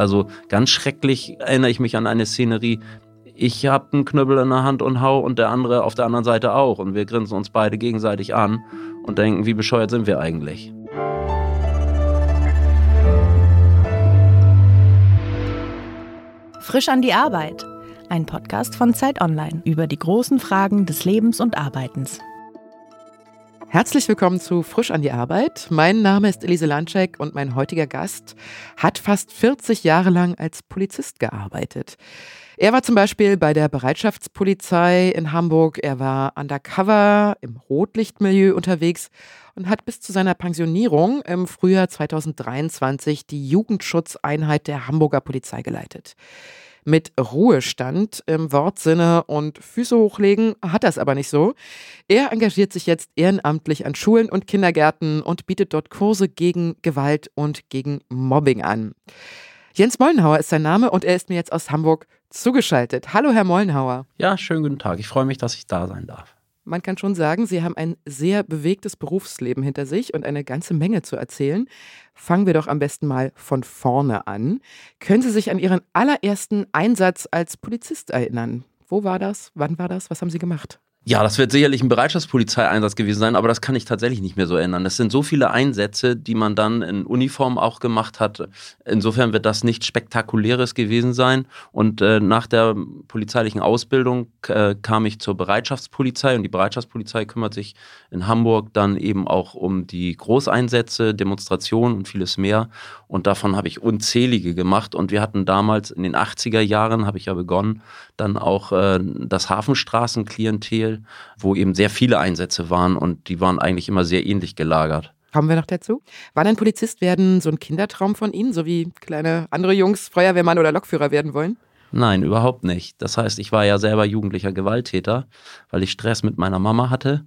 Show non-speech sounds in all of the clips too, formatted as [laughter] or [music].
Also ganz schrecklich erinnere ich mich an eine Szenerie. Ich habe einen Knüppel in der Hand und hau und der andere auf der anderen Seite auch. Und wir grinsen uns beide gegenseitig an und denken, wie bescheuert sind wir eigentlich? Frisch an die Arbeit. Ein Podcast von Zeit Online über die großen Fragen des Lebens und Arbeitens. Herzlich willkommen zu Frisch an die Arbeit. Mein Name ist Elise Landschek und mein heutiger Gast hat fast 40 Jahre lang als Polizist gearbeitet. Er war zum Beispiel bei der Bereitschaftspolizei in Hamburg, er war undercover im Rotlichtmilieu unterwegs und hat bis zu seiner Pensionierung im Frühjahr 2023 die Jugendschutzeinheit der Hamburger Polizei geleitet mit Ruhestand im Wortsinne und Füße hochlegen hat das aber nicht so. Er engagiert sich jetzt ehrenamtlich an Schulen und Kindergärten und bietet dort Kurse gegen Gewalt und gegen Mobbing an. Jens Mollenhauer ist sein Name und er ist mir jetzt aus Hamburg zugeschaltet. Hallo, Herr Mollenhauer. Ja, schönen guten Tag. Ich freue mich, dass ich da sein darf. Man kann schon sagen, Sie haben ein sehr bewegtes Berufsleben hinter sich und eine ganze Menge zu erzählen. Fangen wir doch am besten mal von vorne an. Können Sie sich an Ihren allerersten Einsatz als Polizist erinnern? Wo war das? Wann war das? Was haben Sie gemacht? Ja, das wird sicherlich ein Bereitschaftspolizeieinsatz gewesen sein, aber das kann ich tatsächlich nicht mehr so ändern. Das sind so viele Einsätze, die man dann in Uniform auch gemacht hat. Insofern wird das nichts Spektakuläres gewesen sein. Und äh, nach der polizeilichen Ausbildung äh, kam ich zur Bereitschaftspolizei und die Bereitschaftspolizei kümmert sich in Hamburg dann eben auch um die Großeinsätze, Demonstrationen und vieles mehr. Und davon habe ich unzählige gemacht. Und wir hatten damals in den 80er Jahren, habe ich ja begonnen, dann auch äh, das Hafenstraßenklientel wo eben sehr viele Einsätze waren und die waren eigentlich immer sehr ähnlich gelagert. Kommen wir noch dazu? War denn Polizist werden so ein Kindertraum von Ihnen, so wie kleine andere Jungs Feuerwehrmann oder Lokführer werden wollen? Nein, überhaupt nicht. Das heißt, ich war ja selber jugendlicher Gewalttäter, weil ich Stress mit meiner Mama hatte.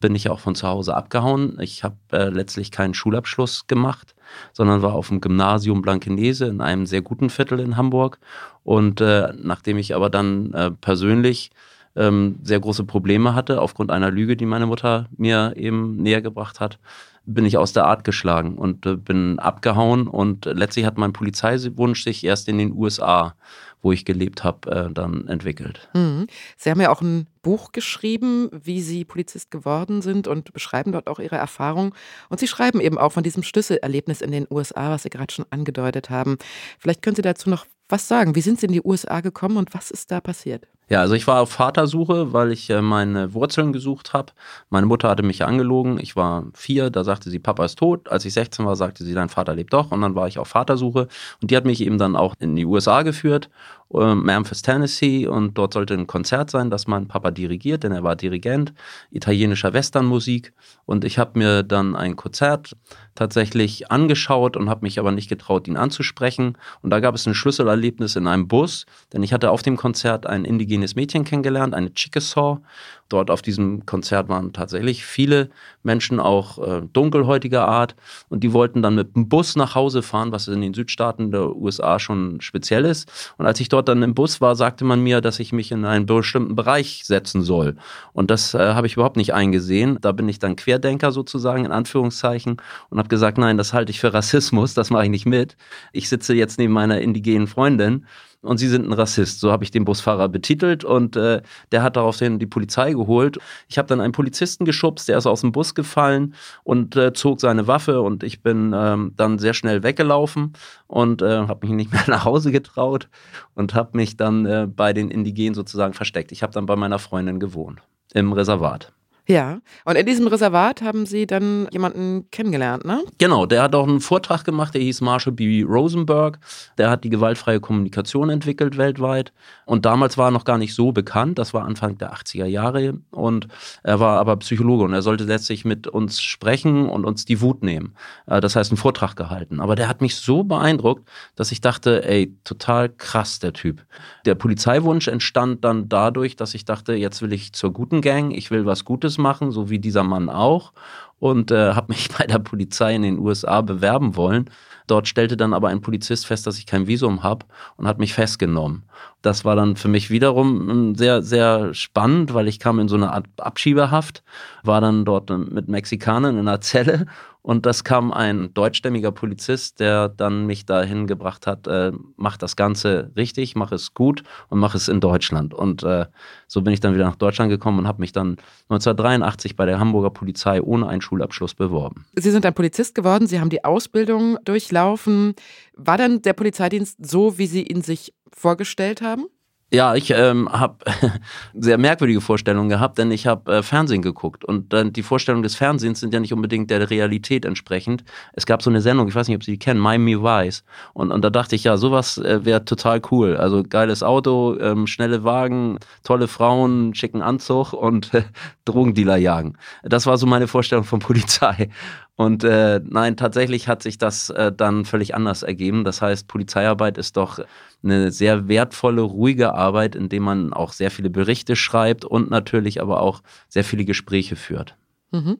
Bin ich auch von zu Hause abgehauen. Ich habe äh, letztlich keinen Schulabschluss gemacht, sondern war auf dem Gymnasium Blankenese in einem sehr guten Viertel in Hamburg. Und äh, nachdem ich aber dann äh, persönlich ähm, sehr große Probleme hatte, aufgrund einer Lüge, die meine Mutter mir eben näher gebracht hat, bin ich aus der Art geschlagen und äh, bin abgehauen. Und letztlich hat mein Polizeiwunsch sich erst in den USA, wo ich gelebt habe, äh, dann entwickelt. Mhm. Sie haben ja auch ein Buch geschrieben, wie Sie Polizist geworden sind und beschreiben dort auch Ihre Erfahrung. Und Sie schreiben eben auch von diesem Schlüsselerlebnis in den USA, was Sie gerade schon angedeutet haben. Vielleicht können Sie dazu noch was sagen. Wie sind Sie in die USA gekommen und was ist da passiert? Ja, also ich war auf Vatersuche, weil ich äh, meine Wurzeln gesucht habe. Meine Mutter hatte mich angelogen. Ich war vier, da sagte sie, Papa ist tot. Als ich 16 war, sagte sie, dein Vater lebt doch. Und dann war ich auf Vatersuche. Und die hat mich eben dann auch in die USA geführt, äh, Memphis, Tennessee. Und dort sollte ein Konzert sein, das mein Papa dirigiert, denn er war Dirigent italienischer Westernmusik. Und ich habe mir dann ein Konzert tatsächlich angeschaut und habe mich aber nicht getraut, ihn anzusprechen. Und da gab es ein Schlüsselerlebnis in einem Bus, denn ich hatte auf dem Konzert ein indigenes indigenes Mädchen kennengelernt, eine Chickasaw. Dort auf diesem Konzert waren tatsächlich viele Menschen auch äh, dunkelhäutiger Art und die wollten dann mit dem Bus nach Hause fahren, was in den Südstaaten der USA schon speziell ist. Und als ich dort dann im Bus war, sagte man mir, dass ich mich in einen bestimmten Bereich setzen soll. Und das äh, habe ich überhaupt nicht eingesehen. Da bin ich dann Querdenker sozusagen in Anführungszeichen und habe gesagt, nein, das halte ich für Rassismus, das mache ich nicht mit. Ich sitze jetzt neben meiner indigenen Freundin und Sie sind ein Rassist. So habe ich den Busfahrer betitelt und äh, der hat daraufhin die Polizei geholt. Ich habe dann einen Polizisten geschubst, der ist aus dem Bus gefallen und äh, zog seine Waffe und ich bin ähm, dann sehr schnell weggelaufen und äh, habe mich nicht [laughs] mehr nach Hause getraut und habe mich dann äh, bei den Indigenen sozusagen versteckt. Ich habe dann bei meiner Freundin gewohnt im Reservat. Ja, und in diesem Reservat haben Sie dann jemanden kennengelernt, ne? Genau, der hat auch einen Vortrag gemacht, der hieß Marshall B. Rosenberg. Der hat die gewaltfreie Kommunikation entwickelt weltweit. Und damals war er noch gar nicht so bekannt, das war Anfang der 80er Jahre. Und er war aber Psychologe und er sollte letztlich mit uns sprechen und uns die Wut nehmen. Äh, das heißt, einen Vortrag gehalten. Aber der hat mich so beeindruckt, dass ich dachte, ey, total krass, der Typ. Der Polizeiwunsch entstand dann dadurch, dass ich dachte, jetzt will ich zur guten Gang, ich will was Gutes machen, so wie dieser Mann auch. Und äh, habe mich [laughs] bei der Polizei in den USA bewerben wollen. Dort stellte dann aber ein Polizist fest, dass ich kein Visum habe und hat mich festgenommen. Das war dann für mich wiederum hm, sehr, sehr spannend, weil ich kam in so eine Art Abschiebehaft, war dann dort mit Mexikanern in einer Zelle Und das kam ein deutschstämmiger Polizist, der dann mich dahin gebracht hat, äh, mach das Ganze richtig, mach es gut und mach es in Deutschland. Und äh, so bin ich dann wieder nach Deutschland gekommen und habe mich dann 1983 bei der Hamburger Polizei ohne einen Schulabschluss beworben. Sie sind ein Polizist geworden, Sie haben die Ausbildung durchlaufen. War dann der Polizeidienst so, wie Sie ihn sich vorgestellt haben? Ja, ich ähm, habe [laughs] sehr merkwürdige Vorstellungen gehabt, denn ich habe äh, Fernsehen geguckt und äh, die Vorstellungen des Fernsehens sind ja nicht unbedingt der Realität entsprechend. Es gab so eine Sendung, ich weiß nicht, ob Sie die kennen, Miami Vice und, und da dachte ich, ja, sowas äh, wäre total cool. Also geiles Auto, ähm, schnelle Wagen, tolle Frauen, schicken Anzug und äh, [laughs] Drogendealer jagen. Das war so meine Vorstellung von Polizei. Und äh, nein, tatsächlich hat sich das äh, dann völlig anders ergeben. Das heißt, Polizeiarbeit ist doch eine sehr wertvolle, ruhige Arbeit, in dem man auch sehr viele Berichte schreibt und natürlich aber auch sehr viele Gespräche führt. Mhm.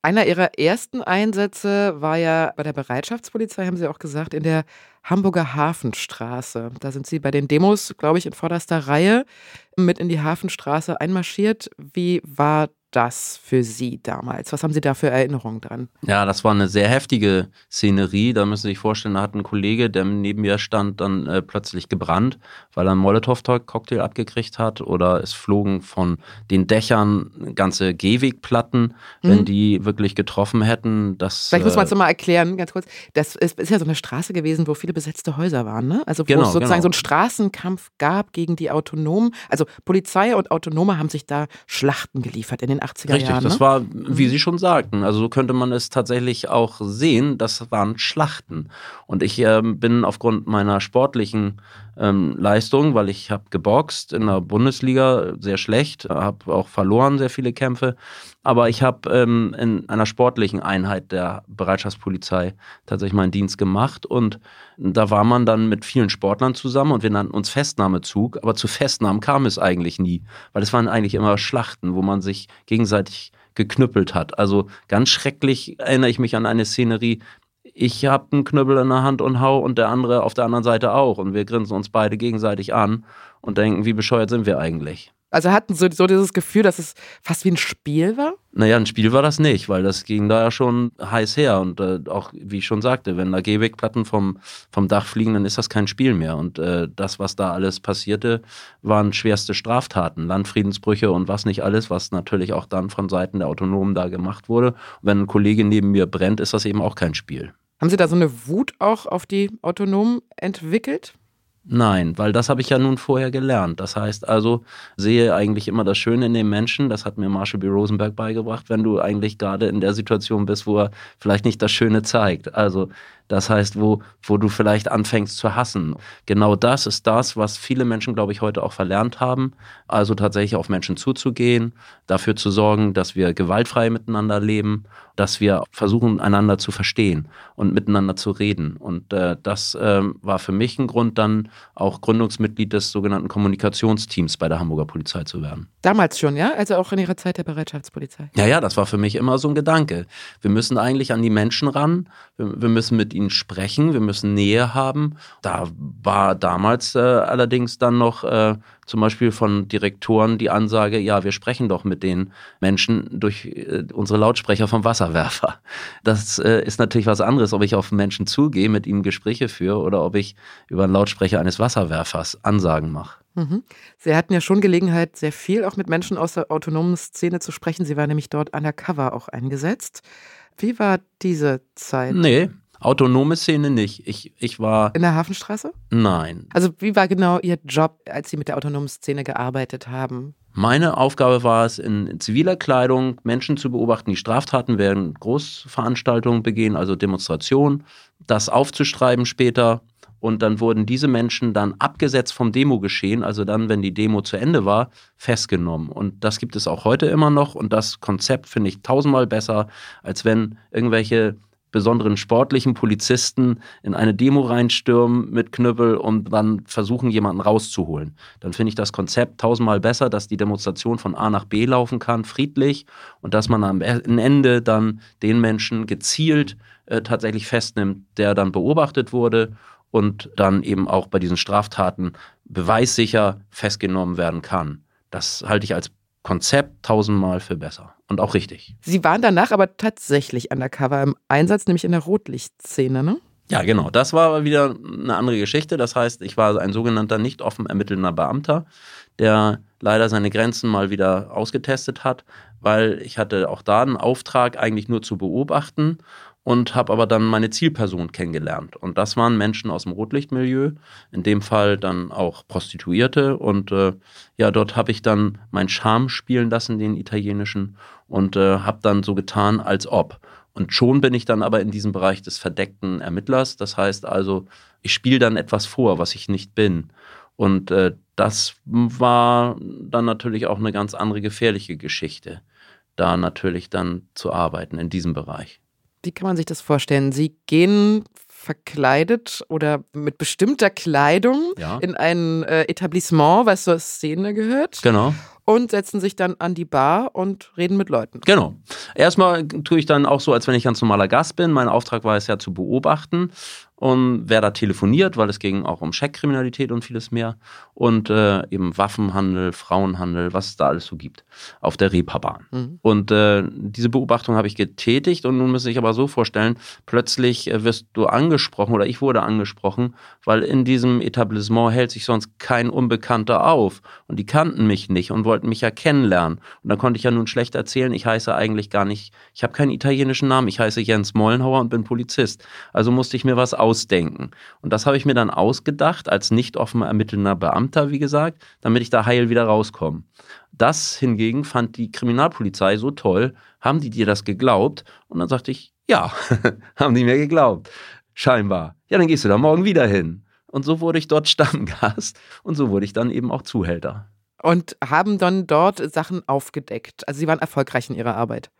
Einer Ihrer ersten Einsätze war ja bei der Bereitschaftspolizei, haben Sie auch gesagt, in der Hamburger Hafenstraße. Da sind Sie bei den Demos, glaube ich, in vorderster Reihe mit in die Hafenstraße einmarschiert. Wie war das für Sie damals? Was haben Sie da für Erinnerungen dran? Ja, das war eine sehr heftige Szenerie. Da müssen Sie sich vorstellen, da hat ein Kollege, der neben mir stand, dann äh, plötzlich gebrannt, weil er einen Molotow-Cocktail abgekriegt hat. Oder es flogen von den Dächern ganze Gehwegplatten, mhm. wenn die wirklich getroffen hätten. Das, Vielleicht muss man es äh, mal erklären, ganz kurz. Das ist, ist, ja so eine Straße gewesen, wo viele besetzte Häuser waren, ne? Also wo genau, es sozusagen genau. so einen Straßenkampf gab gegen die Autonomen. Also Polizei und Autonome haben sich da Schlachten geliefert in den den 80er Richtig, Jahren. Richtig, das ne? war, wie mhm. Sie schon sagten, also so könnte man es tatsächlich auch sehen, das waren Schlachten. Und ich äh, bin aufgrund meiner sportlichen ähm, Leistung, weil ich habe geboxt in der Bundesliga sehr schlecht, habe auch verloren sehr viele Kämpfe, aber ich habe ähm, in einer sportlichen Einheit der Bereitschaftspolizei tatsächlich meinen Dienst gemacht und da war man dann mit vielen Sportlern zusammen und wir nannten uns Festnahmezug, aber zu Festnahmen kam es eigentlich nie, weil es waren eigentlich immer Schlachten, wo man sich gegenseitig geknüppelt hat. Also ganz schrecklich erinnere ich mich an eine Szenerie, ich habe einen Knüppel in der Hand und hau und der andere auf der anderen Seite auch. Und wir grinsen uns beide gegenseitig an und denken, wie bescheuert sind wir eigentlich. Also hatten so, so dieses Gefühl, dass es fast wie ein Spiel war? Naja, ein Spiel war das nicht, weil das ging da ja schon heiß her. Und äh, auch, wie ich schon sagte, wenn da Gehwegplatten vom, vom Dach fliegen, dann ist das kein Spiel mehr. Und äh, das, was da alles passierte, waren schwerste Straftaten, Landfriedensbrüche und was nicht alles, was natürlich auch dann von Seiten der Autonomen da gemacht wurde. Und wenn ein Kollege neben mir brennt, ist das eben auch kein Spiel. Haben Sie da so eine Wut auch auf die Autonomen entwickelt? Nein, weil das habe ich ja nun vorher gelernt. Das heißt also, sehe eigentlich immer das Schöne in dem Menschen. Das hat mir Marshall B. Rosenberg beigebracht, wenn du eigentlich gerade in der Situation bist, wo er vielleicht nicht das Schöne zeigt. Also das heißt, wo, wo du vielleicht anfängst zu hassen. Genau das ist das, was viele Menschen, glaube ich, heute auch verlernt haben. Also tatsächlich auf Menschen zuzugehen, dafür zu sorgen, dass wir gewaltfrei miteinander leben, dass wir versuchen, einander zu verstehen und miteinander zu reden. Und äh, das äh, war für mich ein Grund, dann auch Gründungsmitglied des sogenannten Kommunikationsteams bei der Hamburger Polizei zu werden. Damals schon, ja? Also auch in Ihrer Zeit der Bereitschaftspolizei? Ja, ja, das war für mich immer so ein Gedanke. Wir müssen eigentlich an die Menschen ran, wir, wir müssen mit ihnen sprechen, wir müssen Nähe haben. Da war damals äh, allerdings dann noch äh, zum Beispiel von Direktoren die Ansage, ja, wir sprechen doch mit den Menschen durch äh, unsere Lautsprecher vom Wasserwerfer. Das äh, ist natürlich was anderes, ob ich auf Menschen zugehe, mit ihnen Gespräche führe oder ob ich über einen Lautsprecher eines Wasserwerfers Ansagen mache. Mhm. Sie hatten ja schon Gelegenheit, sehr viel auch mit Menschen aus der autonomen Szene zu sprechen. Sie waren nämlich dort undercover auch eingesetzt. Wie war diese Zeit? Nee, Autonome Szene nicht. Ich, ich war. In der Hafenstraße? Nein. Also, wie war genau Ihr Job, als Sie mit der autonomen Szene gearbeitet haben? Meine Aufgabe war es, in ziviler Kleidung Menschen zu beobachten, die Straftaten während Großveranstaltungen begehen, also Demonstrationen, das aufzustreiben später. Und dann wurden diese Menschen dann abgesetzt vom Demo-Geschehen, also dann, wenn die Demo zu Ende war, festgenommen. Und das gibt es auch heute immer noch. Und das Konzept finde ich tausendmal besser, als wenn irgendwelche besonderen sportlichen Polizisten in eine Demo reinstürmen mit Knüppel und dann versuchen, jemanden rauszuholen. Dann finde ich das Konzept tausendmal besser, dass die Demonstration von A nach B laufen kann, friedlich, und dass man am e-, Ende dann den Menschen gezielt äh, tatsächlich festnimmt, der dann beobachtet wurde und dann eben auch bei diesen Straftaten beweissicher festgenommen werden kann. Das halte ich als Konzept tausendmal für besser. Und auch richtig. Sie waren danach aber tatsächlich undercover im Einsatz, nämlich in der Rotlichtszene, ne? Ja, genau. Das war aber wieder eine andere Geschichte. Das heißt, ich war ein sogenannter nicht offen ermittelnder Beamter, der leider seine Grenzen mal wieder ausgetestet hat, weil ich hatte auch da einen Auftrag, eigentlich nur zu beobachten und habe aber dann meine Zielperson kennengelernt. Und das waren Menschen aus dem Rotlichtmilieu, in dem Fall dann auch Prostituierte. Und äh, ja, dort habe ich dann meinen Charme spielen lassen, den italienischen, und äh, habe dann so getan, als ob. Und schon bin ich dann aber in diesem Bereich des verdeckten Ermittlers. Das heißt also, ich spiele dann etwas vor, was ich nicht bin. Und äh, das war dann natürlich auch eine ganz andere gefährliche Geschichte, da natürlich dann zu arbeiten in diesem Bereich. Wie kann man sich das vorstellen? Sie gehen verkleidet oder mit bestimmter Kleidung ja. in ein äh, Etablissement, was zur Szene gehört. Genau und setzen sich dann an die Bar und reden mit Leuten. Genau. Erstmal tue ich dann auch so, als wenn ich ganz normaler Gast bin. Mein Auftrag war es ja zu beobachten und wer da telefoniert, weil es ging auch um Scheckkriminalität und vieles mehr und äh, eben Waffenhandel, Frauenhandel, was es da alles so gibt auf der Reeperbahn. Mhm. Und äh, diese Beobachtung habe ich getätigt und nun muss ich aber so vorstellen, plötzlich äh, wirst du angesprochen oder ich wurde angesprochen, weil in diesem Etablissement hält sich sonst kein Unbekannter auf und die kannten mich nicht und wollten mich ja kennenlernen und dann konnte ich ja nun schlecht erzählen, ich heiße eigentlich gar nicht, ich habe keinen italienischen Namen, ich heiße Jens Mollenhauer und bin Polizist. Also musste ich mir was aus ausdenken. Und das habe ich mir dann ausgedacht, als nicht offen ermittelnder Beamter, wie gesagt, damit ich da heil wieder rauskomme. Das hingegen fand die Kriminalpolizei so toll. Haben die dir das geglaubt? Und dann sagte ich, ja, [laughs] haben die mir geglaubt. Scheinbar. Ja, dann gehst du da morgen wieder hin. Und so wurde ich dort [laughs] Stammgast und so wurde ich dann eben auch Zuhälter. Und haben dann dort Sachen aufgedeckt. Also Sie waren erfolgreich in Ihrer Arbeit.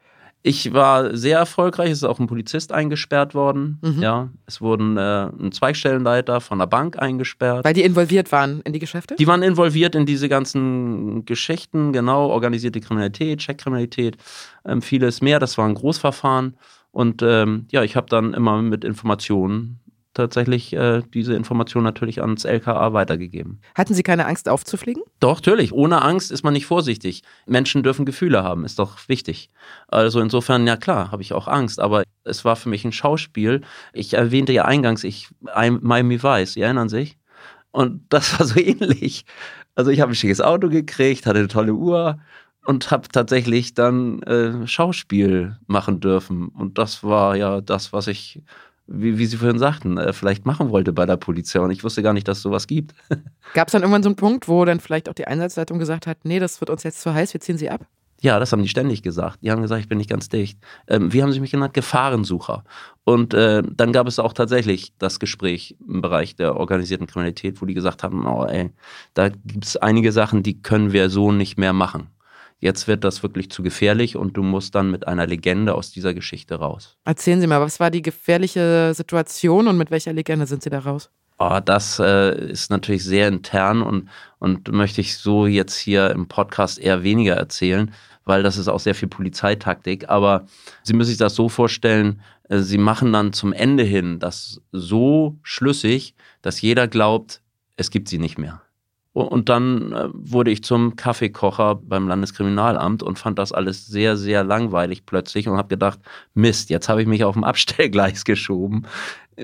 Ich war sehr erfolgreich. Es ist auch ein Polizist eingesperrt worden. Mhm. Ja, es wurden äh, ein Zweigstellenleiter von der Bank eingesperrt. Weil die involviert waren in die Geschäfte? Die waren involviert in diese ganzen Geschichten, genau, organisierte Kriminalität, Checkkriminalität, ähm, vieles mehr. Das war ein Großverfahren. Und ähm, ja, ich habe dann immer mit Informationen tatsächlich äh, diese Information natürlich ans LKA weitergegeben. Hatten Sie keine Angst aufzufliegen? Doch, natürlich. Ohne Angst ist man nicht vorsichtig. Menschen dürfen Gefühle haben, ist doch wichtig. Also insofern, ja klar, habe ich auch Angst, aber es war für mich ein Schauspiel. Ich erwähnte ja eingangs, ich Miami Vice, Sie erinnern sich? Und das war so [laughs] ähnlich. Also ich habe ein schickes Auto gekriegt, hatte eine tolle Uhr und habe tatsächlich dann äh, Schauspiel machen dürfen. Und das war ja das, was ich wie, wie Sie vorhin sagten, äh, vielleicht machen wollte bei der Polizei. Und ich wusste gar nicht, dass es sowas gibt. [laughs] Gab es dann irgendwann so einen Punkt, wo dann vielleicht auch die Einsatzleitung gesagt hat, nee, das wird uns jetzt zu heiß, wir ziehen Sie ab? Ja, das haben die ständig gesagt. Die haben gesagt, ich bin nicht ganz dicht. Ähm, wie haben sie mich genannt? Gefahrensucher. Und äh, dann gab es auch tatsächlich das Gespräch im Bereich der organisierten Kriminalität, wo die gesagt haben, oh ey, da gibt es einige Sachen, die können wir so nicht mehr machen jetzt wird das wirklich zu gefährlich und du musst dann mit einer Legende aus dieser Geschichte raus. Erzählen Sie mal, was war die gefährliche Situation und mit welcher Legende sind Sie da raus? Oh, das äh, ist natürlich sehr intern und, und möchte ich so jetzt hier im Podcast eher weniger erzählen, weil das ist auch sehr viel Polizeitaktik. Aber Sie müssen sich das so vorstellen, äh, Sie machen dann zum Ende hin das so schlüssig, dass jeder glaubt, es gibt sie nicht mehr. Und dann äh, wurde ich zum Kaffeekocher beim Landeskriminalamt und fand das alles sehr, sehr langweilig plötzlich und habe gedacht, Mist, jetzt habe ich mich auf dem Abstellgleis [laughs] geschoben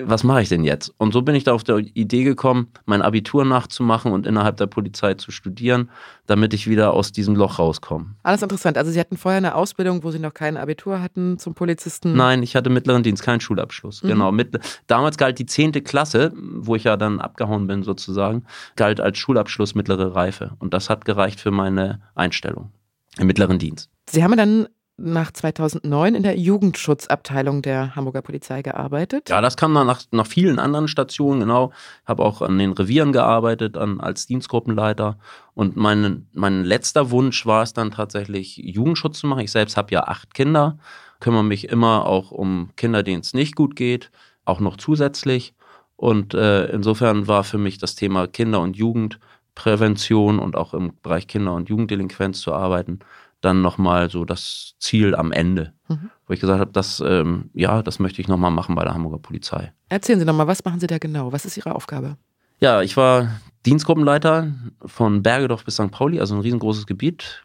was mache ich denn jetzt? Und so bin ich da auf der Idee gekommen, mein Abitur nachzumachen und innerhalb der Polizei zu studieren, damit ich wieder aus diesem Loch rauskomme. Alles interessant. Also Sie hatten vorher eine Ausbildung, wo Sie noch kein Abitur hatten zum Polizisten? Nein, ich hatte mittleren Dienst, keinen Schulabschluss. Mhm. Genau. Mit, damals galt die zehnte Klasse, wo ich ja dann abgehauen bin sozusagen, galt als Schulabschluss mittlere Reife. Und das hat gereicht für meine Einstellung im mittleren Dienst. Sie haben dann nach 2009 in der Jugendschutzabteilung der Hamburger Polizei gearbeitet. Ja, das kam dann nach, nach vielen anderen Stationen, genau. Habe auch an den Revieren gearbeitet, an, als Dienstgruppenleiter. Und mein, mein letzter Wunsch war es dann tatsächlich, Jugendschutz zu machen. Ich selbst habe ja acht Kinder, kümmere mich immer auch um Kinder, denen es nicht gut geht, auch noch zusätzlich. Und äh, insofern war für mich das Thema Kinder- und Jugendprävention und auch im Bereich Kinder- und Jugenddelinquenz zu arbeiten dann nochmal so das Ziel am Ende, mhm. wo ich gesagt habe, das, ähm, ja, das möchte ich nochmal machen bei der Hamburger Polizei. Erzählen Sie nochmal, was machen Sie da genau? Was ist Ihre Aufgabe? Ja, ich war Dienstgruppenleiter von Bergedorf bis St. Pauli, also ein riesengroßes Gebiet,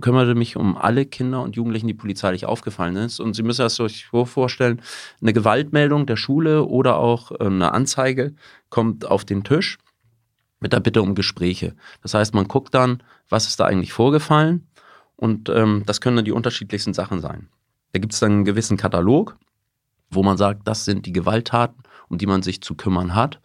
kümmerte mich um alle Kinder und Jugendlichen, die polizeilich aufgefallen sind. Und Sie müssen das sich so vorstellen, eine Gewaltmeldung der Schule oder auch äh, eine Anzeige kommt auf den Tisch mit der Bitte um Gespräche. Das heißt, man guckt dann, was ist da eigentlich vorgefallen und ähm, das können dann die unterschiedlichsten Sachen sein. Da gibt es dann einen gewissen Katalog, wo man sagt, das sind die Gewalttaten, um die man sich zu kümmern hat.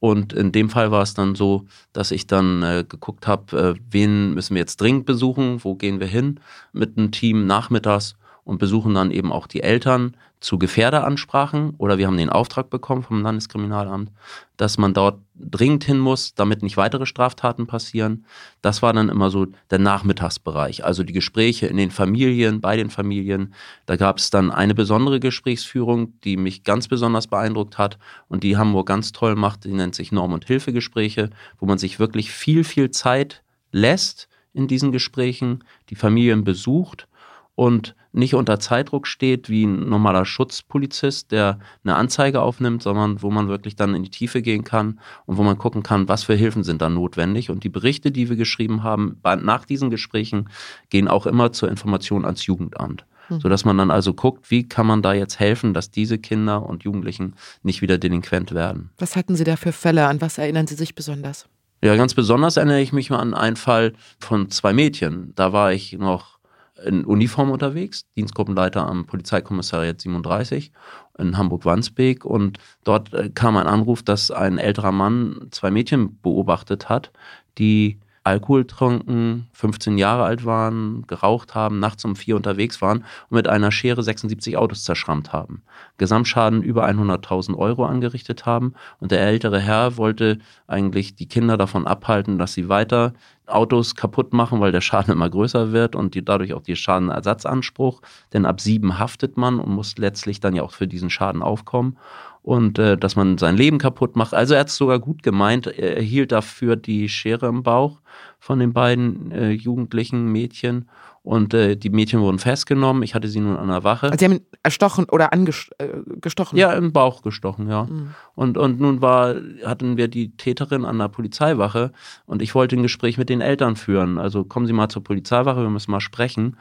Und in dem Fall war es dann so, dass ich dann äh, geguckt habe, äh, wen müssen wir jetzt dringend besuchen, wo gehen wir hin mit einem Team nachmittags und besuchen dann eben auch die Eltern zu Gefährderansprachen oder wir haben den Auftrag bekommen vom Landeskriminalamt, dass man dort dringend hin muss, damit nicht weitere Straftaten passieren. Das war dann immer so der Nachmittagsbereich, also die Gespräche in den Familien, bei den Familien. Da gab es dann eine besondere Gesprächsführung, die mich ganz besonders beeindruckt hat und die Hamburg ganz toll macht. Die nennt sich Norm- und Hilfegespräche, wo man sich wirklich viel, viel Zeit lässt in diesen Gesprächen, die Familien besucht und nicht unter Zeitdruck steht wie ein normaler Schutzpolizist, der eine Anzeige aufnimmt, sondern wo man wirklich dann in die Tiefe gehen kann und wo man gucken kann, was für Hilfen sind da notwendig. Und die Berichte, die wir geschrieben haben, nach diesen Gesprächen gehen auch immer zur Information ans Jugendamt. Hm. Sodass man dann also guckt, wie kann man da jetzt helfen, dass diese Kinder und Jugendlichen nicht wieder delinquent werden. Was hatten Sie da für Fälle? An was erinnern Sie sich besonders? Ja, ganz besonders erinnere ich mich mal an einen Fall von zwei Mädchen. Da war ich noch in Uniform unterwegs, Dienstgruppenleiter am Polizeikommissariat 37 in Hamburg-Wandsbek. Und dort äh, kam ein Anruf, dass ein älterer Mann zwei Mädchen beobachtet hat, die Alkohol tranken, 15 Jahre alt waren, geraucht haben, nachts um vier unterwegs waren und mit einer Schere 76 Autos zerschrammt haben. Gesamtschaden über 100.000 Euro angerichtet haben und der ältere Herr wollte eigentlich die Kinder davon abhalten, dass sie weiter Autos kaputt machen, weil der Schaden immer größer wird und die, dadurch auch die Schadenersatzanspruch. Denn ab sieben haftet man und muss letztlich dann ja auch für diesen Schaden aufkommen und äh, dass man sein Leben kaputt macht. Also er hat es sogar gut gemeint. Er erhielt dafür die Schere im Bauch von den beiden äh, jugendlichen Mädchen und äh, die Mädchen wurden festgenommen. Ich hatte sie nun an der Wache. Also sie haben ihn erstochen oder angestochen? Äh, ja, im Bauch gestochen, ja. Mhm. Und, und nun war, hatten wir die Täterin an der Polizeiwache und ich wollte ein Gespräch mit den Eltern führen. Also kommen Sie mal zur Polizeiwache, wir müssen mal sprechen.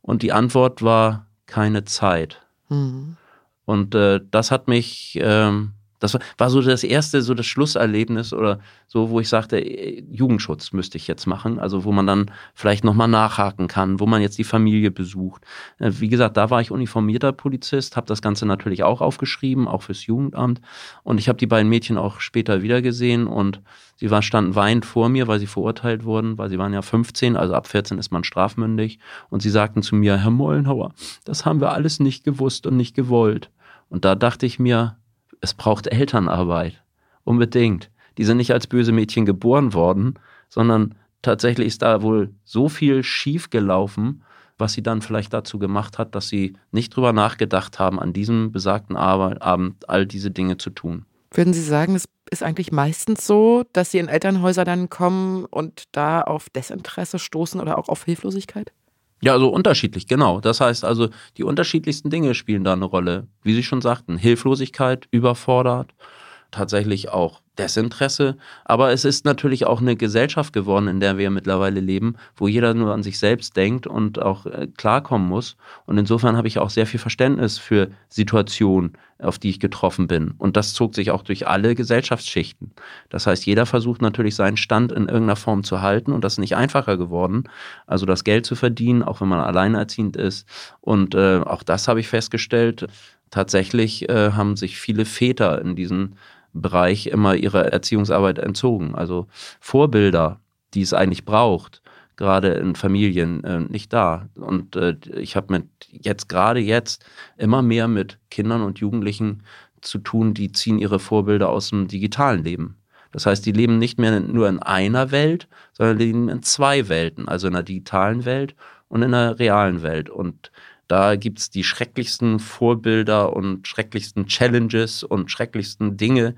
Und die Antwort war keine Zeit. Mhm. Und äh, das hat mich, ähm, das war, so das erste, so das Schlusserlebnis oder so, wo ich sagte, äh, Jugendschutz müsste ich jetzt machen. Also wo man dann vielleicht nochmal nachhaken kann, wo man jetzt die Familie besucht. Äh, wie gesagt, da war ich uniformierter Polizist, habe das Ganze natürlich auch aufgeschrieben, auch fürs Jugendamt. Und ich habe die beiden Mädchen auch später wiedergesehen und sie waren, standen weinend vor mir, weil sie verurteilt wurden, weil sie waren ja 15, also ab 14 ist man strafmündig. Und sie sagten zu mir, Herr Mollenhauer, das haben wir alles nicht gewusst und nicht gewollt. Und da dachte ich mir, es braucht Elternarbeit. Unbedingt. Die sind nicht als böse Mädchen geboren worden, sondern tatsächlich ist da wohl so viel schief gelaufen, was sie dann vielleicht dazu gemacht hat, dass sie nicht drüber nachgedacht haben, an diesem besagten Abend all diese Dinge zu tun. Würden Sie sagen, es ist eigentlich meistens so, dass Sie in Elternhäuser dann kommen und da auf Desinteresse stoßen oder auch auf Hilflosigkeit? Ja, also unterschiedlich, genau. Das heißt also, die unterschiedlichsten Dinge spielen da eine Rolle. Wie Sie schon sagten, Hilflosigkeit, überfordert, tatsächlich auch Desinteresse. Aber es ist natürlich auch eine Gesellschaft geworden, in der wir mittlerweile leben, wo jeder nur an sich selbst denkt und auch äh, klarkommen muss. Und insofern habe ich auch sehr viel Verständnis für Situationen, auf die ich getroffen bin. Und das zog sich auch durch alle Gesellschaftsschichten. Das heißt, jeder versucht natürlich seinen Stand in irgendeiner Form zu halten und das ist nicht einfacher geworden. Also das Geld zu verdienen, auch wenn man alleinerziehend ist. Und äh, auch das habe ich festgestellt. Tatsächlich äh, haben sich viele Väter in diesen Bereich immer ihrer Erziehungsarbeit entzogen. Also Vorbilder, die es eigentlich braucht, gerade in Familien äh, nicht da. Und äh, ich habe mit jetzt gerade jetzt immer mehr mit Kindern und Jugendlichen zu tun, die ziehen ihre Vorbilder aus dem digitalen Leben. Das heißt, die leben nicht mehr nur in einer Welt, sondern leben in zwei Welten, also in der digitalen Welt und in der realen Welt. Und da gibt es die schrecklichsten Vorbilder und schrecklichsten Challenges und schrecklichsten Dinge,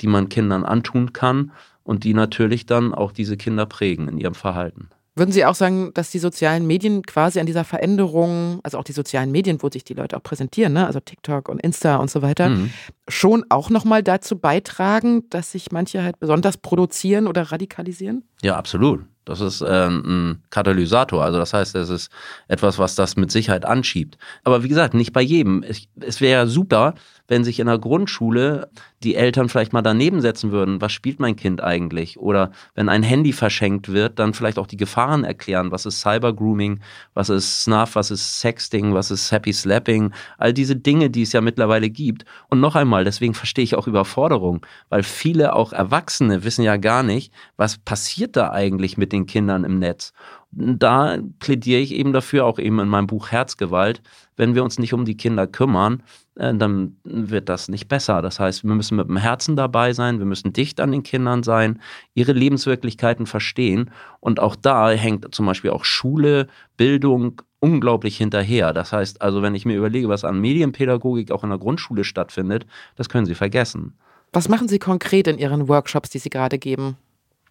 die man Kindern antun kann und die natürlich dann auch diese Kinder prägen in ihrem Verhalten. Würden Sie auch sagen, dass die sozialen Medien quasi an dieser Veränderung, also auch die sozialen Medien, wo sich die Leute auch präsentieren, ne? also TikTok und Insta und so weiter, mhm. schon auch nochmal dazu beitragen, dass sich manche halt besonders produzieren oder radikalisieren? Ja, absolut. Das ist äh, ein Katalysator. Also das heißt, es ist etwas, was das mit Sicherheit anschiebt. Aber wie gesagt, nicht bei jedem. Es, es wäre super, wenn sich in der Grundschule die Eltern vielleicht mal daneben setzen würden, was spielt mein Kind eigentlich? Oder wenn ein Handy verschenkt wird, dann vielleicht auch die Gefahren erklären, was ist Cybergrooming, was ist Snuff, was ist Sexting, was ist Happy Slapping, all diese Dinge, die es ja mittlerweile gibt. Und noch einmal, deswegen verstehe ich auch Überforderung, weil viele auch Erwachsene wissen ja gar nicht, was passiert da eigentlich mit den Kindern im Netz da plädiere ich eben dafür, auch eben in meinem Buch Herzgewalt, wenn wir uns nicht um die Kinder kümmern, äh, dann wird das nicht besser. Das heißt, wir müssen mit dem Herzen dabei sein, wir müssen dicht an den Kindern sein, ihre Lebenswirklichkeiten verstehen. Und auch da hängt zum Beispiel auch Schule, Bildung unglaublich hinterher. Das heißt also, wenn ich mir überlege, was an Medienpädagogik auch in der Grundschule stattfindet, das können Sie vergessen. Was machen Sie konkret in Ihren Workshops, die Sie gerade geben?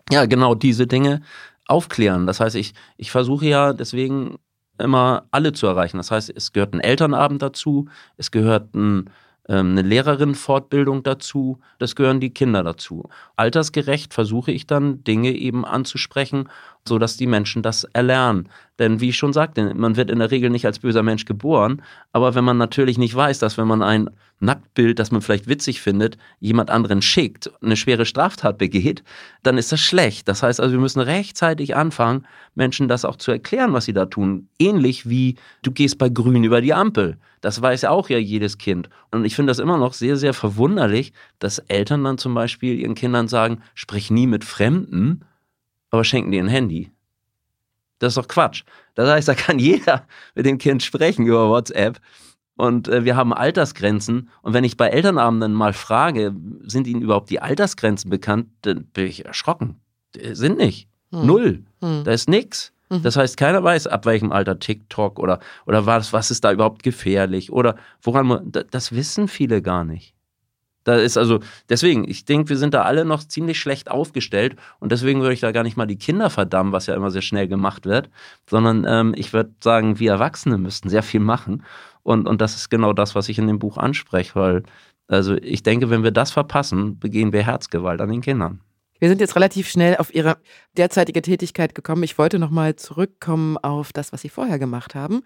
Ja, genau diese Dinge aufklären. Das heißt, ich, ich versuche ja deswegen immer alle zu erreichen. Das heißt, es gehört ein Elternabend dazu, es gehört ein, ähm, eine Lehrerin-Fortbildung dazu, das gehören die Kinder dazu. Altersgerecht versuche ich dann Dinge eben anzusprechen, sodass die Menschen das erlernen. Denn wie ich schon sagte, man wird in der Regel nicht als böser Mensch geboren, aber wenn man natürlich nicht weiß, dass wenn man ein Nacktbild, das man vielleicht witzig findet, jemand anderen schickt, eine schwere Straftat begeht, dann ist das schlecht. Das heißt also, wir müssen rechtzeitig anfangen, Menschen das auch zu erklären, was sie da tun. Ähnlich wie du gehst bei Grün über die Ampel. Das weiß ja auch ja jedes Kind. Und ich finde das immer noch sehr, sehr verwunderlich, dass Eltern dann zum Beispiel ihren Kindern sagen, sprich nie mit Fremden, aber schenken dir ein Handy. Das ist doch Quatsch. Das heißt, da kann [laughs] jeder mit dem Kind sprechen über WhatsApp. Und äh, wir haben Altersgrenzen. Und wenn ich bei Elternabenden mal frage, sind Ihnen überhaupt die Altersgrenzen bekannt, dann bin ich erschrocken. Die sind nicht. Hm. Null. Hm. Da ist nichts. Mhm. Das heißt, keiner weiß, ab welchem Alter TikTok oder, oder was, was ist da überhaupt gefährlich oder woran man, das wissen viele gar nicht. Da ist also, deswegen, ich denke, wir sind da alle noch ziemlich schlecht aufgestellt und deswegen würde ich da gar nicht mal die Kinder verdammen, was ja immer sehr schnell gemacht wird, sondern ähm, ich würde sagen, wir Erwachsene müssten sehr viel machen und, und das ist genau das, was ich in dem Buch anspreche, weil also ich denke, wenn wir das verpassen, begehen wir Herzgewalt an den Kindern. Wir sind jetzt relativ schnell auf Ihre derzeitige Tätigkeit gekommen. Ich wollte nochmal zurückkommen auf das, was Sie vorher gemacht haben,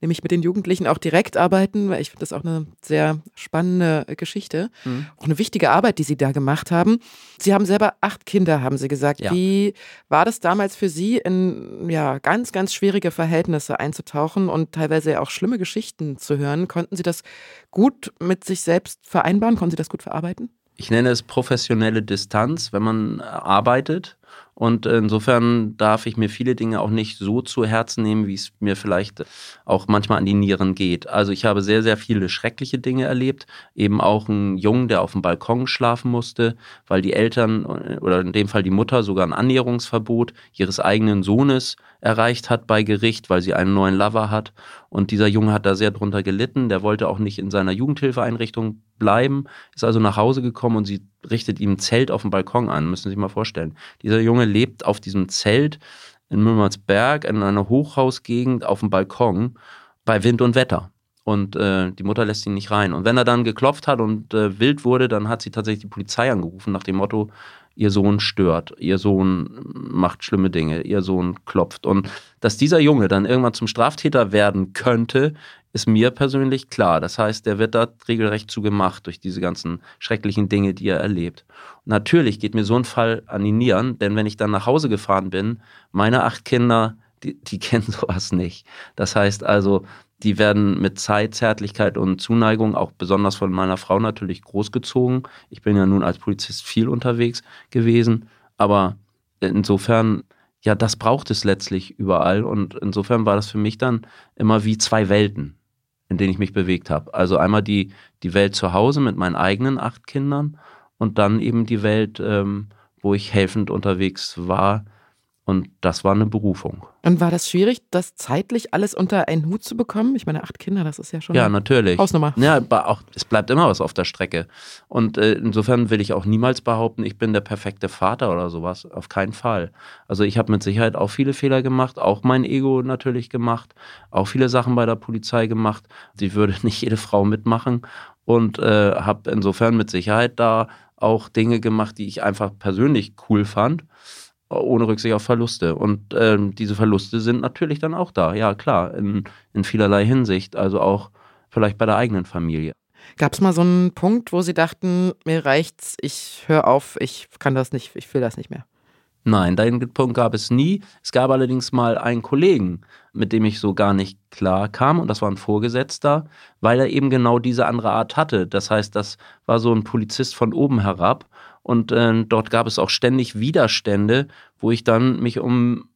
nämlich mit den Jugendlichen auch direkt arbeiten, weil ich finde das auch eine sehr spannende Geschichte. Mhm. Auch eine wichtige Arbeit, die Sie da gemacht haben. Sie haben selber acht Kinder, haben Sie gesagt. Ja. Wie war das damals für Sie, in ja, ganz, ganz schwierige Verhältnisse einzutauchen und teilweise auch schlimme Geschichten zu hören? Konnten Sie das gut mit sich selbst vereinbaren? Konnten Sie das gut verarbeiten? Ich nenne es professionelle Distanz, wenn man arbeitet und insofern darf ich mir viele Dinge auch nicht so zu Herzen nehmen, wie es mir vielleicht auch manchmal an die Nieren geht. Also ich habe sehr, sehr viele schreckliche Dinge erlebt. Eben auch einen Jungen, der auf dem Balkon schlafen musste, weil die Eltern oder in dem Fall die Mutter sogar ein Annäherungsverbot ihres eigenen Sohnes erreicht hat bei Gericht, weil sie einen neuen Lover hat. Und dieser Junge hat da sehr drunter gelitten. Der wollte auch nicht in seiner Jugendhilfeeinrichtung bleiben, ist also nach Hause gekommen und sie richtet ihm ein Zelt auf dem Balkon an, müssen Sie sich mal vorstellen. Dieser Junge lebt auf diesem Zelt in Mümmersberg in einer Hochhausgegend auf dem Balkon bei Wind und Wetter. Und äh, die Mutter lässt ihn nicht rein. Und wenn er dann geklopft hat und äh, wild wurde, dann hat sie tatsächlich die Polizei angerufen nach dem Motto, ihr Sohn stört, ihr Sohn macht schlimme Dinge, ihr Sohn klopft. Und dass dieser Junge dann irgendwann zum Straftäter werden könnte, ist mir persönlich klar. Das heißt, der wird da regelrecht zugemacht durch diese ganzen schrecklichen Dinge, die er erlebt. Und natürlich geht mir so ein Fall an die Nieren, denn wenn ich dann nach Hause gefahren bin, meine acht Kinder, die, die [laughs] kennen sowas nicht. Das heißt also, die werden mit Zeit, Zärtlichkeit und Zuneigung, auch besonders von meiner Frau natürlich großgezogen. Ich bin ja nun als Polizist viel unterwegs gewesen, aber insofern ja, das braucht es letztlich überall. Und insofern war das für mich dann immer wie zwei Welten in denen ich mich bewegt habe. Also einmal die, die Welt zu Hause mit meinen eigenen acht Kindern und dann eben die Welt, ähm, wo ich helfend unterwegs war Und das war eine Berufung. Und war das schwierig, das zeitlich alles unter einen Hut zu bekommen? Ich meine, acht Kinder, das ist ja schon ja, natürlich. Hausnummer. Ja, aber auch, es bleibt immer was auf der Strecke. Und äh, insofern will ich auch niemals behaupten, ich bin der perfekte Vater oder sowas. Auf keinen Fall. Also ich habe mit Sicherheit auch viele Fehler gemacht, auch mein Ego natürlich gemacht, auch viele Sachen bei der Polizei gemacht. Die würde nicht jede Frau mitmachen. Und äh, habe insofern mit Sicherheit da auch Dinge gemacht, die ich einfach persönlich cool fand ohne Rücksicht auf Verluste. Und ähm, diese Verluste sind natürlich dann auch da, ja klar, in, in vielerlei Hinsicht, also auch vielleicht bei der eigenen Familie. Gab es mal so einen Punkt, wo Sie dachten, mir reicht's, ich höre auf, ich kann das nicht, ich will das nicht mehr? Nein, den Punkt gab es nie. Es gab allerdings mal einen Kollegen, mit dem ich so gar nicht klar kam, und das war ein Vorgesetzter, weil er eben genau diese andere Art hatte. Das heißt, das war so ein Polizist von oben herab und äh, dort gab es auch ständig Widerstände, wo ich dann mich um,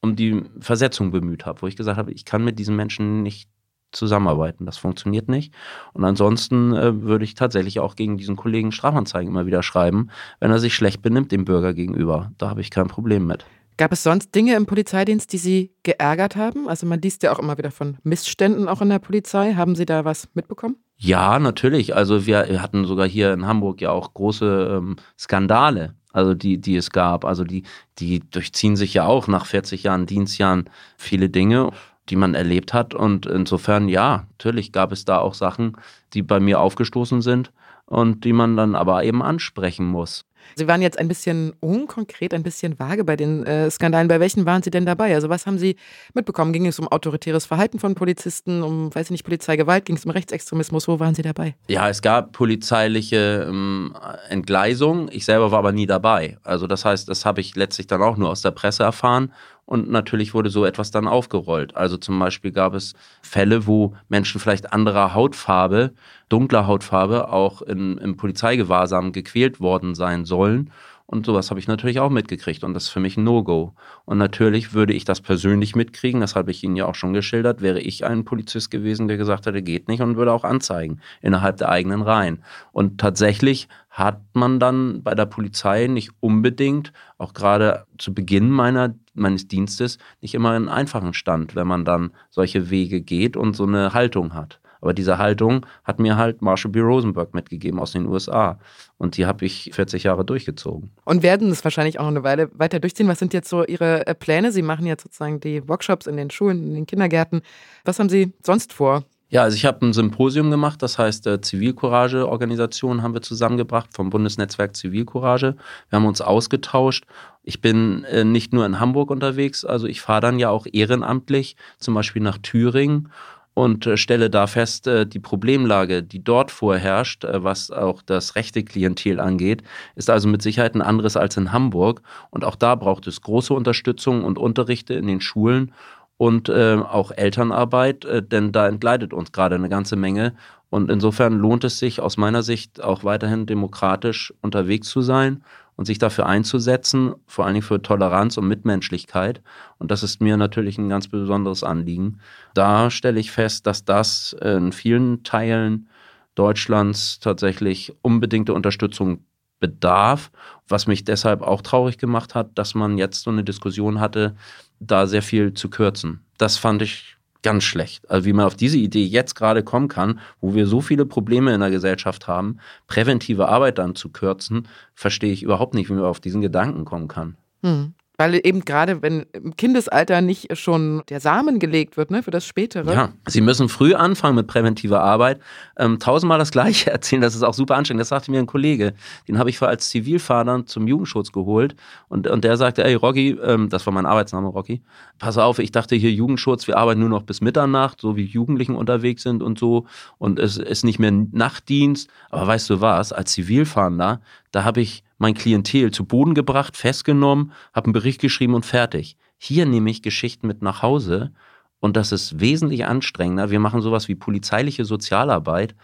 um die Versetzung bemüht habe, wo ich gesagt habe, ich kann mit diesen Menschen nicht zusammenarbeiten. Das funktioniert nicht. Und ansonsten äh, würde ich tatsächlich auch gegen diesen Kollegen Strafanzeigen immer wieder schreiben, wenn er sich schlecht benimmt dem Bürger gegenüber. Da habe ich kein Problem mit. Gab es sonst Dinge im Polizeidienst, die Sie geärgert haben? Also man liest ja auch immer wieder von Missständen auch in der Polizei. Haben Sie da was mitbekommen? Ja, natürlich. Also wir hatten sogar hier in Hamburg ja auch große ähm, Skandale, also die, die es gab. Also die, die durchziehen sich ja auch nach 40 Jahren Dienstjahren viele Dinge, die man erlebt hat. Und insofern, ja, natürlich gab es da auch Sachen, die bei mir aufgestoßen sind und die man dann aber eben ansprechen muss. Sie waren jetzt ein bisschen unkonkret, ein bisschen vage bei den äh, Skandalen. Bei welchen waren Sie denn dabei? Also was haben Sie mitbekommen? Ging es um autoritäres Verhalten von Polizisten, um, weiß ich nicht, Polizeigewalt? Ging es um Rechtsextremismus? Wo waren Sie dabei? Ja, es gab polizeiliche ähm, Entgleisungen. Ich selber war aber nie dabei. Also das heißt, das habe ich letztlich dann auch nur aus der Presse erfahren und natürlich wurde so etwas dann aufgerollt. Also zum Beispiel gab es Fälle, wo Menschen vielleicht anderer Hautfarbe, dunkler Hautfarbe, auch in, im Polizeigewahrsam gequält worden sein sollen. Und sowas habe ich natürlich auch mitgekriegt und das ist für mich ein No-Go. Und natürlich würde ich das persönlich mitkriegen, das habe ich Ihnen ja auch schon geschildert, wäre ich ein Polizist gewesen, der gesagt hätte, geht nicht und würde auch anzeigen innerhalb der eigenen Reihen. Und tatsächlich hat man dann bei der Polizei nicht unbedingt, auch gerade zu Beginn meiner, meines Dienstes, nicht immer einen einfachen Stand, wenn man dann solche Wege geht und so eine Haltung hat. Aber diese Haltung hat mir halt Marshall B. Rosenberg mitgegeben aus den USA. Und die habe ich 40 Jahre durchgezogen. Und werden es wahrscheinlich auch noch eine Weile weiter durchziehen. Was sind jetzt so Ihre äh, Pläne? Sie machen jetzt sozusagen die Workshops in den Schulen, in den Kindergärten. Was haben Sie sonst vor? Ja, also ich habe ein Symposium gemacht, das heißt äh, Zivilcourage-Organisation haben wir zusammengebracht vom Bundesnetzwerk Zivilcourage. Wir haben uns ausgetauscht. Ich bin äh, nicht nur in Hamburg unterwegs, also ich fahre dann ja auch ehrenamtlich, zum Beispiel nach Thüringen und äh, stelle da fest, äh, die Problemlage, die dort vorherrscht, äh, was auch das rechte Klientel angeht, ist also mit Sicherheit ein anderes als in Hamburg. Und auch da braucht es große Unterstützung und Unterrichte in den Schulen und äh, auch Elternarbeit, äh, denn da entgleitet uns gerade eine ganze Menge. Und insofern lohnt es sich aus meiner Sicht auch weiterhin demokratisch unterwegs zu sein und sich dafür einzusetzen, vor allen Dingen für Toleranz und Mitmenschlichkeit. Und das ist mir natürlich ein ganz besonderes Anliegen. Da stelle ich fest, dass das in vielen Teilen Deutschlands tatsächlich unbedingte Unterstützung bedarf, was mich deshalb auch traurig gemacht hat, dass man jetzt so eine Diskussion hatte, da sehr viel zu kürzen. Das fand ich ganz schlecht. Also wie man auf diese Idee jetzt gerade kommen kann, wo wir so viele Probleme in der Gesellschaft haben, präventive Arbeit dann zu kürzen, verstehe ich überhaupt nicht, wie man auf diesen Gedanken kommen kann. Hm. Weil eben gerade, wenn im Kindesalter nicht schon der Samen gelegt wird, ne, für das Spätere. Ja, Sie müssen früh anfangen mit präventiver Arbeit. Ähm, tausendmal das Gleiche [laughs] erzählen, das ist auch super anstrengend. Das sagte mir ein Kollege. Den habe ich als Zivilfahrer zum Jugendschutz geholt. Und, und der sagte, ey, Rocky, ähm, das war mein Arbeitsname, Rocky, pass auf, ich dachte hier Jugendschutz, wir arbeiten nur noch bis Mitternacht, so wie Jugendlichen unterwegs sind und so. Und es ist nicht mehr Nachtdienst. Aber weißt du was, als Zivilfahrender, da habe ich mein Klientel zu Boden gebracht, festgenommen, habe einen Bericht geschrieben und fertig. Hier nehme ich Geschichten mit nach Hause und das ist wesentlich anstrengender. Wir machen sowas wie polizeiliche Sozialarbeit.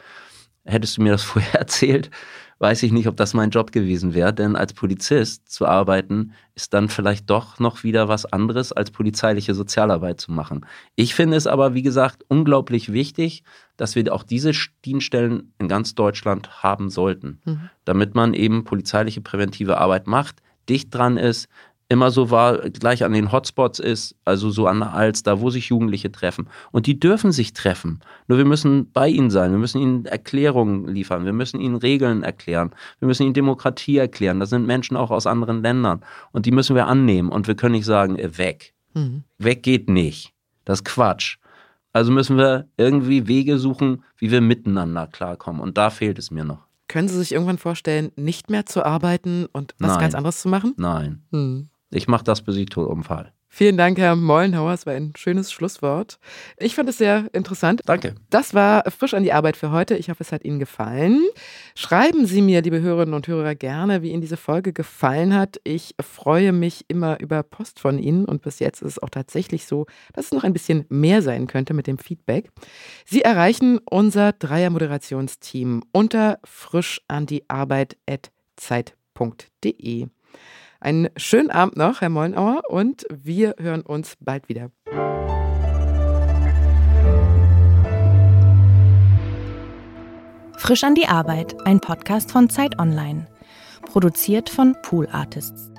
Hättest du mir das [laughs] vorher erzählt, weiß ich nicht, ob das mein Job gewesen wäre, denn als Polizist zu arbeiten ist dann vielleicht doch noch wieder was anderes als polizeiliche Sozialarbeit zu machen. Ich finde es aber, wie gesagt, unglaublich wichtig, dass wir auch diese Dienststellen in ganz Deutschland haben sollten, mhm. damit man eben polizeiliche präventive Arbeit macht, dicht dran ist, immer so war, gleich an den Hotspots ist, also so an der Alster, wo sich Jugendliche treffen. Und die dürfen sich treffen. Nur wir müssen bei ihnen sein. Wir müssen ihnen Erklärungen liefern. Wir müssen ihnen Regeln erklären. Wir müssen ihnen Demokratie erklären. Das sind Menschen auch aus anderen Ländern. Und die müssen wir annehmen. Und wir können nicht sagen, äh, weg. Mhm. Weg geht nicht. Das ist Quatsch. Also müssen wir irgendwie Wege suchen, wie wir miteinander klarkommen. Und da fehlt es mir noch. Können Sie sich irgendwann vorstellen, nicht mehr zu arbeiten und was Nein. ganz anderes zu machen? Nein. Hm. Ich mache das, bis ich tot umfall. Vielen Dank, Herr Mollenhauer. Es war ein schönes Schlusswort. Ich fand es sehr interessant. Danke. Das war frisch an die Arbeit für heute. Ich hoffe, es hat Ihnen gefallen. Schreiben Sie mir, liebe Hörerinnen und Hörer, gerne, wie Ihnen diese Folge gefallen hat. Ich freue mich immer über Post von Ihnen und bis jetzt ist es auch tatsächlich so, dass es noch ein bisschen mehr sein könnte mit dem Feedback. Sie erreichen unser Dreier-Moderationsteam unter frischandiearbeit.zeit.de. Einen schönen Abend noch, Herr Mollenauer, und wir hören uns bald wieder. Frisch an die Arbeit, ein Podcast von Zeit Online. Produziert von Pool Artists.